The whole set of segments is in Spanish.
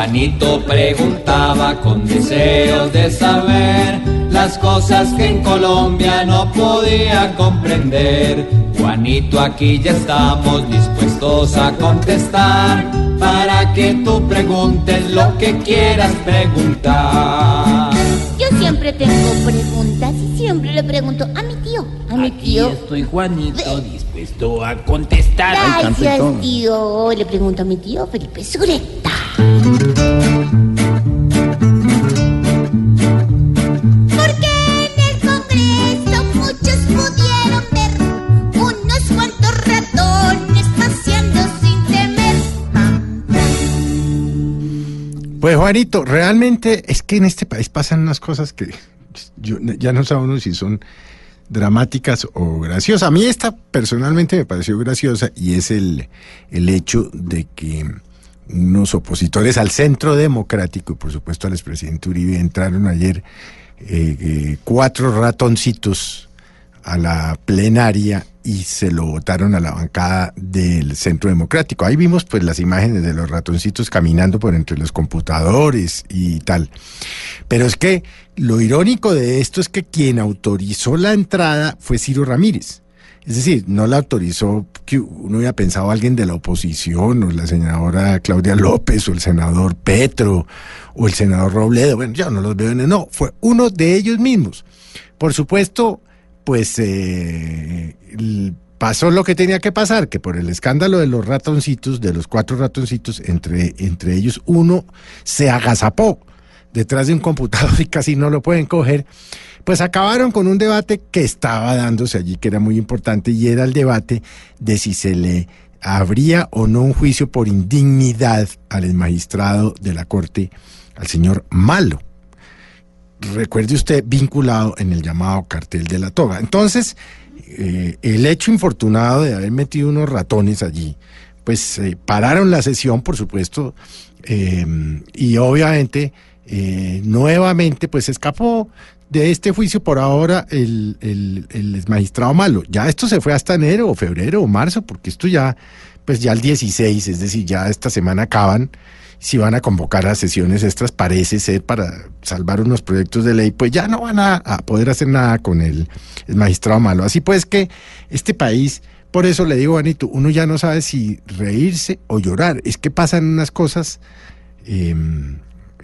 Juanito preguntaba con deseos de saber las cosas que en Colombia no podía comprender. Juanito, aquí ya estamos dispuestos a contestar para que tú preguntes lo que quieras preguntar. Yo siempre tengo preguntas y siempre le pregunto a mi tío, a mi Aquí tío. estoy, Juanito, dispuesto a contestar. Gracias, tío. Le pregunto a mi tío Felipe Zureta. Porque en el Congreso muchos pudieron ver unos cuantos ratones paseando sin temer. Pues Juanito, realmente es que en este país pasan unas cosas que yo, ya no sabemos si son dramáticas o graciosas. A mí esta personalmente me pareció graciosa y es el, el hecho de que unos opositores al centro democrático, y por supuesto al expresidente Uribe, entraron ayer eh, eh, cuatro ratoncitos a la plenaria y se lo votaron a la bancada del Centro Democrático. Ahí vimos pues las imágenes de los ratoncitos caminando por entre los computadores y tal. Pero es que lo irónico de esto es que quien autorizó la entrada fue Ciro Ramírez. Es decir, no la autorizó que uno hubiera pensado alguien de la oposición, o la senadora Claudia López, o el senador Petro, o el senador Robledo. Bueno, ya no los veo en el... No, fue uno de ellos mismos. Por supuesto, pues eh, pasó lo que tenía que pasar, que por el escándalo de los ratoncitos, de los cuatro ratoncitos, entre, entre ellos uno se agazapó detrás de un computador y casi no lo pueden coger, pues acabaron con un debate que estaba dándose allí, que era muy importante, y era el debate de si se le habría o no un juicio por indignidad al magistrado de la Corte, al señor Malo recuerde usted, vinculado en el llamado cartel de la toga. Entonces, eh, el hecho infortunado de haber metido unos ratones allí, pues eh, pararon la sesión, por supuesto, eh, y obviamente, eh, nuevamente, pues escapó de este juicio por ahora el, el, el magistrado malo. Ya esto se fue hasta enero o febrero o marzo, porque esto ya, pues ya el 16, es decir, ya esta semana acaban si van a convocar a sesiones extras, parece ser para salvar unos proyectos de ley, pues ya no van a, poder hacer nada con el, el, magistrado malo. Así pues que este país, por eso le digo, Anito, uno ya no sabe si reírse o llorar. Es que pasan unas cosas eh,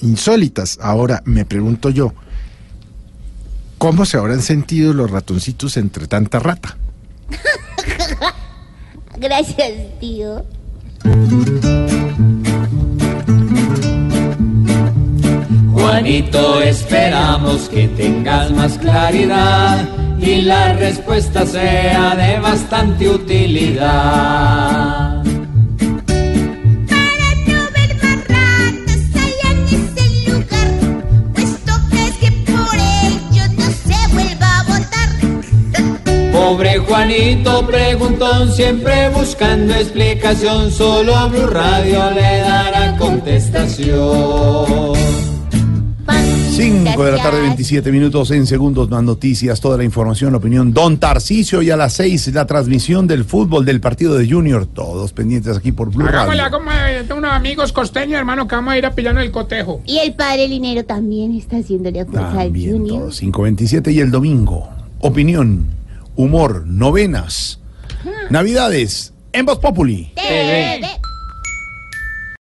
insólitas. Ahora me pregunto yo, ¿cómo se habrán sentido los ratoncitos entre tanta rata? Gracias, tío. Juanito, esperamos que tengas más claridad y la respuesta sea de bastante utilidad. Pobre Juanito preguntón, siempre buscando explicación, solo Blue Radio le dará contestación. 5 de la tarde, 27 minutos en segundos, más noticias, toda la información, la opinión. Don Tarcicio y a las 6 la transmisión del fútbol del partido de Junior. Todos pendientes aquí por Blue Hagámosle, Radio. hagámosle, unos amigos costeños, hermano, que vamos a ir a pillarnos el cotejo. Y el padre Linero también está haciéndole fuerza al Junior. todos, 527 y el domingo. Opinión, humor, novenas, navidades, en Voz Populi. TV.